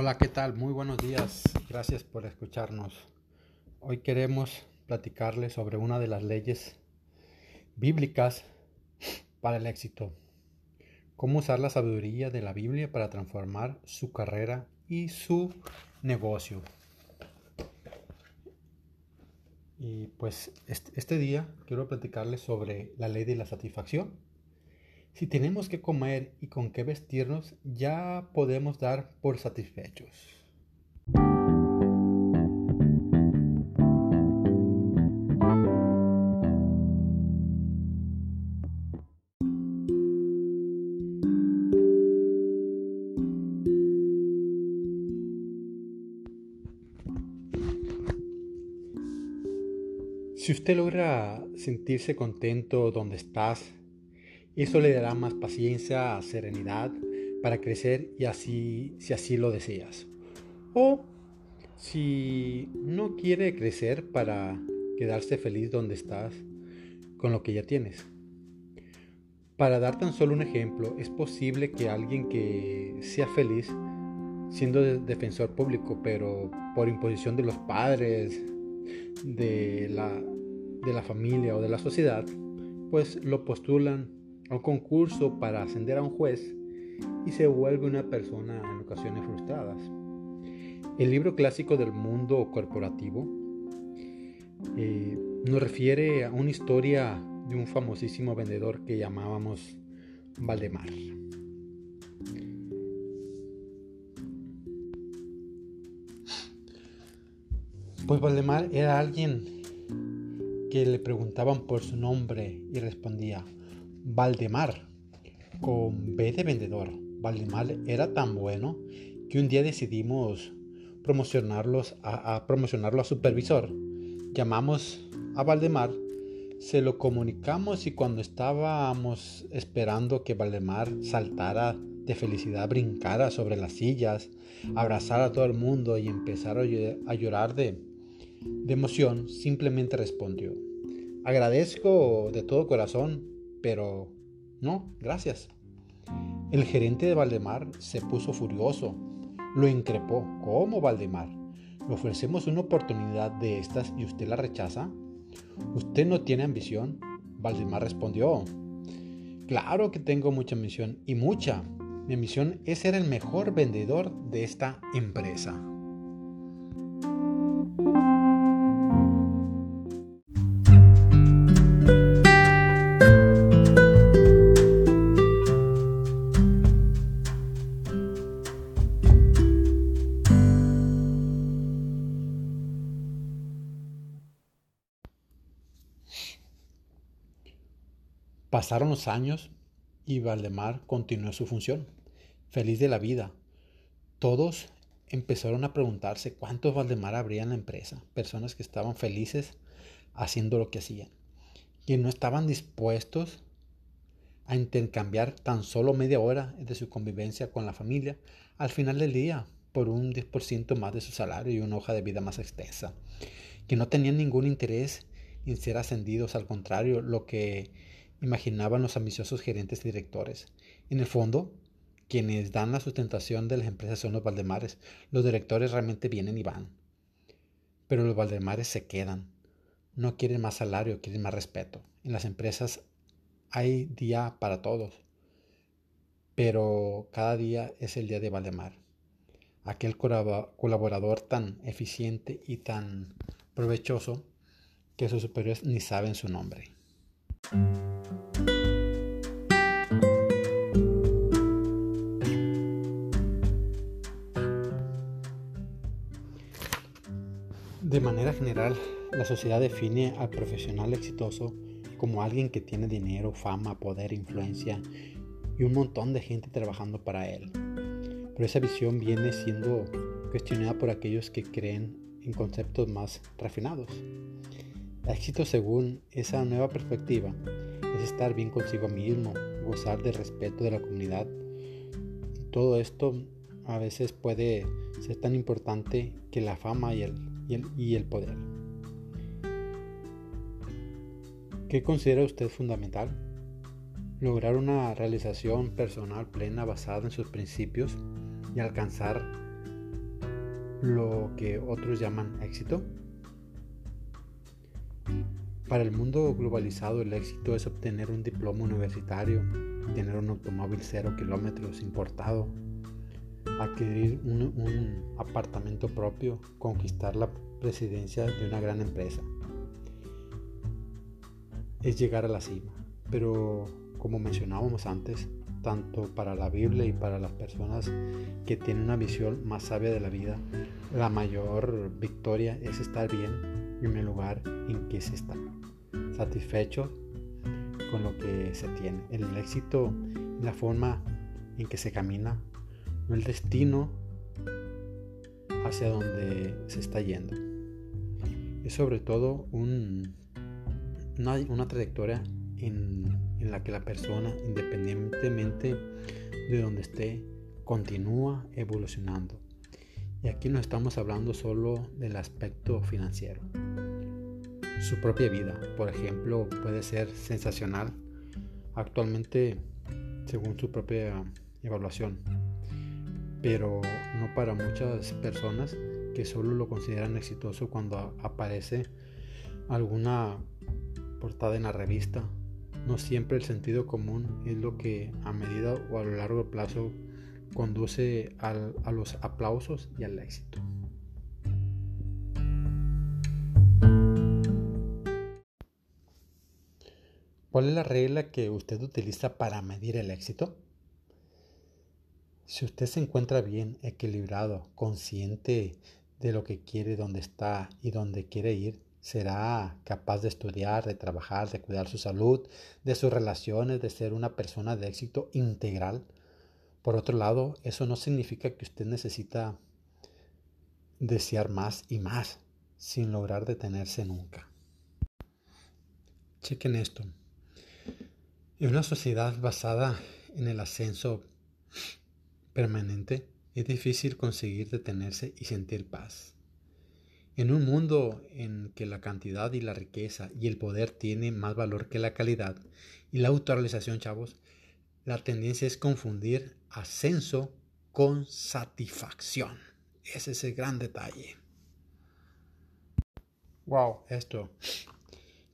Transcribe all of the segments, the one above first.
Hola, ¿qué tal? Muy buenos días. Gracias por escucharnos. Hoy queremos platicarles sobre una de las leyes bíblicas para el éxito. Cómo usar la sabiduría de la Biblia para transformar su carrera y su negocio. Y pues este día quiero platicarles sobre la ley de la satisfacción si tenemos que comer y con qué vestirnos, ya podemos dar por satisfechos. Si usted logra sentirse contento donde estás, eso le dará más paciencia, serenidad para crecer y así, si así lo deseas. O si no quiere crecer para quedarse feliz donde estás con lo que ya tienes. Para dar tan solo un ejemplo, es posible que alguien que sea feliz siendo defensor público, pero por imposición de los padres, de la, de la familia o de la sociedad, pues lo postulan un concurso para ascender a un juez y se vuelve una persona en ocasiones frustradas. El libro clásico del mundo corporativo eh, nos refiere a una historia de un famosísimo vendedor que llamábamos Valdemar. Pues Valdemar era alguien que le preguntaban por su nombre y respondía, Valdemar, con B de vendedor. Valdemar era tan bueno que un día decidimos promocionarlo a supervisor. Llamamos a Valdemar, se lo comunicamos y cuando estábamos esperando que Valdemar saltara de felicidad, brincara sobre las sillas, abrazara a todo el mundo y empezara a llorar de emoción, simplemente respondió, agradezco de todo corazón pero no, gracias. El gerente de Valdemar se puso furioso. Lo increpó. ¿Cómo, Valdemar? Le ofrecemos una oportunidad de estas y usted la rechaza. ¿Usted no tiene ambición? Valdemar respondió. Claro que tengo mucha ambición y mucha. Mi ambición es ser el mejor vendedor de esta empresa. Pasaron los años y Valdemar continuó su función, feliz de la vida. Todos empezaron a preguntarse cuántos Valdemar habría en la empresa, personas que estaban felices haciendo lo que hacían, que no estaban dispuestos a intercambiar tan solo media hora de su convivencia con la familia al final del día por un 10% más de su salario y una hoja de vida más extensa, que no tenían ningún interés en ser ascendidos, al contrario, lo que imaginaban los ambiciosos gerentes y directores. En el fondo, quienes dan la sustentación de las empresas son los Valdemares. Los directores realmente vienen y van. Pero los Valdemares se quedan. No quieren más salario, quieren más respeto. En las empresas hay día para todos. Pero cada día es el día de Valdemar. Aquel colaborador tan eficiente y tan provechoso que sus superiores ni saben su nombre. De manera general, la sociedad define al profesional exitoso como alguien que tiene dinero, fama, poder, influencia y un montón de gente trabajando para él. Pero esa visión viene siendo cuestionada por aquellos que creen en conceptos más refinados. El éxito según esa nueva perspectiva es estar bien consigo mismo, gozar del respeto de la comunidad. Todo esto a veces puede ser tan importante que la fama y el y el, poder. ¿Qué considera usted fundamental? Lograr una realización personal plena basada en sus principios y alcanzar lo que otros llaman éxito? Para el mundo globalizado el éxito es obtener un diploma universitario, tener un automóvil cero kilómetros importado, adquirir un, apartamento propio, conquistar la presidencia de una gran empresa. Es llegar a la cima. Pero como mencionábamos antes, tanto para la Biblia y para las personas que tienen una visión más sabia de la vida, la mayor victoria es estar bien en el lugar en que se está, satisfecho con lo que se tiene. El éxito la forma en que se camina, el destino hacia donde se está yendo. Es sobre todo un, una, una trayectoria en, la que la persona, independientemente de donde esté, continúa evolucionando. Y aquí no estamos hablando solo del aspecto financiero. Su propia vida, por ejemplo, puede ser sensacional actualmente según su propia evaluación, pero no para muchas personas que solo lo consideran exitoso cuando aparece alguna portada en la revista no siempre el sentido común es lo que a medida o a lo largo plazo conduce a los aplausos y al éxito. ¿Cuál es la regla que usted utiliza para medir el éxito? Si usted se encuentra bien, equilibrado, consciente de lo que quiere, dónde está y dónde quiere ir, será capaz de estudiar, de trabajar, de cuidar su salud, de sus relaciones, de ser una persona de éxito integral. Por otro lado, eso no significa que usted necesita desear más y más sin lograr detenerse nunca. Chequen esto. En una sociedad basada en el ascenso permanente, es difícil conseguir detenerse y sentir paz. En un mundo en que la cantidad y la riqueza y el poder tienen más valor que la calidad y la autorrealización, chavos, la tendencia es confundir ascenso con satisfacción. Ese es el gran detalle. Wow, esto.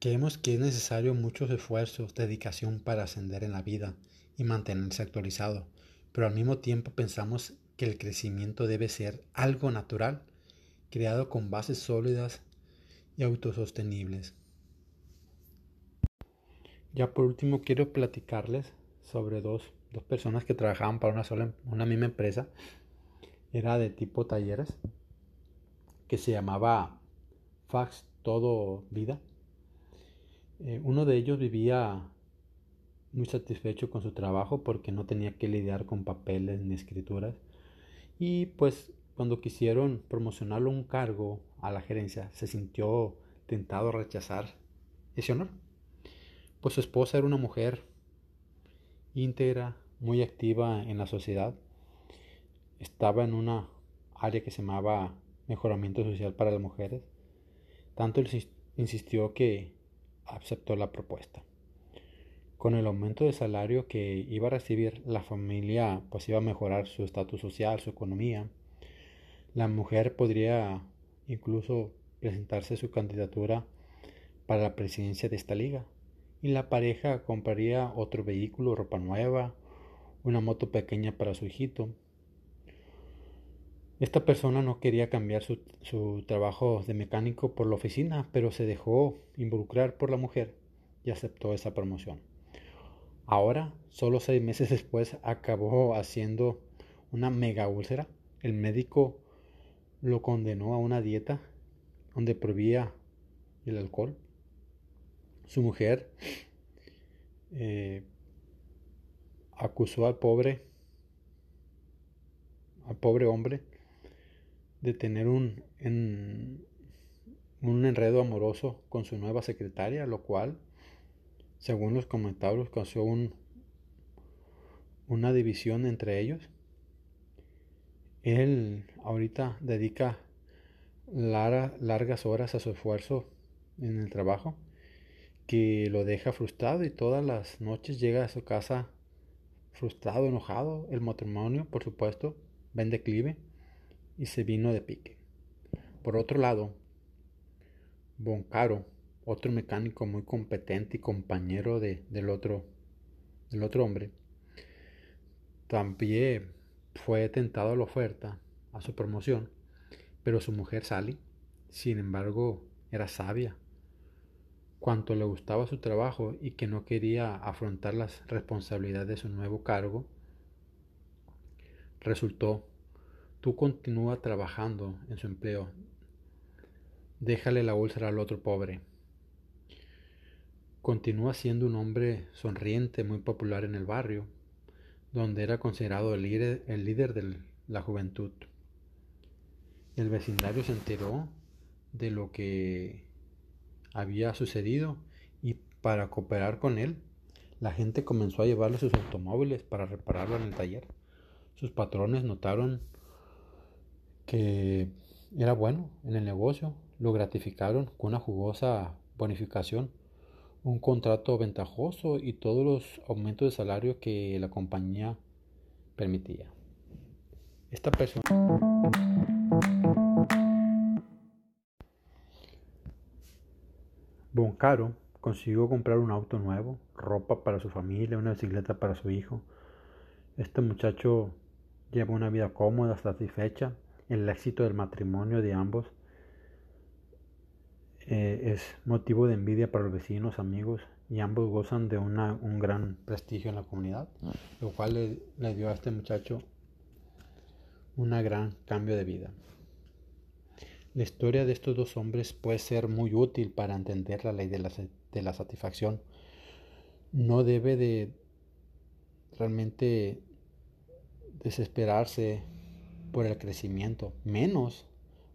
Creemos que es necesario muchos esfuerzos, dedicación para ascender en la vida y mantenerse actualizado, pero al mismo tiempo pensamos que el crecimiento debe ser algo natural creado con bases sólidas y autosostenibles. Ya por último quiero platicarles sobre dos, personas que trabajaban para una sola una misma empresa. Era de tipo talleres que se llamaba Fax Todo Vida. Eh, uno de ellos vivía muy satisfecho con su trabajo porque no tenía que lidiar con papeles ni escrituras y pues cuando quisieron promocionarlo un cargo a la gerencia, se sintió tentado a rechazar ese honor. Pues su esposa era una mujer íntegra, muy activa en la sociedad. Estaba en una área que se llamaba mejoramiento social para las mujeres. Tanto insistió que aceptó la propuesta. Con el aumento de salario que iba a recibir, la familia pues iba a mejorar su estatus social, su economía la mujer podría incluso presentarse su candidatura para la presidencia de esta liga y la pareja compraría otro vehículo, ropa nueva, una moto pequeña para su hijito. Esta persona no quería cambiar su, su, trabajo de mecánico por la oficina, pero se dejó involucrar por la mujer y aceptó esa promoción. Ahora, solo seis meses después, acabó haciendo una mega úlcera. El médico lo condenó a una dieta donde prohibía el alcohol. Su mujer eh, acusó al pobre, al pobre hombre de tener un, un enredo amoroso con su nueva secretaria, lo cual, según los comentarios, causó un, una división entre ellos. Él ahorita dedica largas horas a su esfuerzo en el trabajo que lo deja frustrado y todas las noches llega a su casa frustrado, enojado. El matrimonio, por supuesto, va en declive y se vino de pique. Por otro lado, Boncaro, otro mecánico muy competente y compañero del, otro, del otro hombre, también fue tentado a la oferta, a su promoción, pero su mujer Sally, sin embargo, era sabia, cuanto le gustaba su trabajo y que no quería afrontar las responsabilidades de su nuevo cargo, resultó, tú continúa trabajando en su empleo, déjale la úlcera al otro pobre. Continúa siendo un hombre sonriente, muy popular en el barrio, donde era considerado el líder, el líder de la juventud. El vecindario se enteró de lo que había sucedido y para cooperar con él, la gente comenzó a llevarle sus automóviles para repararlo en el taller. Sus patrones notaron que era bueno en el negocio, lo gratificaron con una jugosa bonificación, un contrato ventajoso y todos los aumentos de salario que la compañía permitía. Esta persona Boncaro consiguió comprar un auto nuevo, ropa para su familia, una bicicleta para su hijo. Este muchacho lleva una vida cómoda, satisfecha. El éxito del matrimonio de ambos eh, es motivo de envidia para los vecinos, amigos, y ambos gozan de un gran prestigio en la comunidad, lo cual le, dio a este muchacho un gran cambio de vida. La historia de estos dos hombres puede ser muy útil para entender la ley de la, satisfacción. No debe de realmente desesperarse por el crecimiento, menos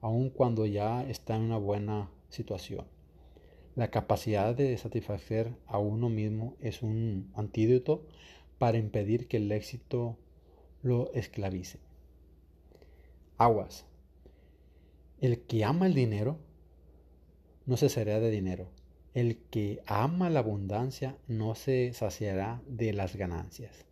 aun cuando ya está en una buena situación. La capacidad de satisfacer a uno mismo es un antídoto para impedir que el éxito lo esclavice. Aguas. El que ama el dinero no se saciará de dinero. El que ama la abundancia no se saciará de las ganancias.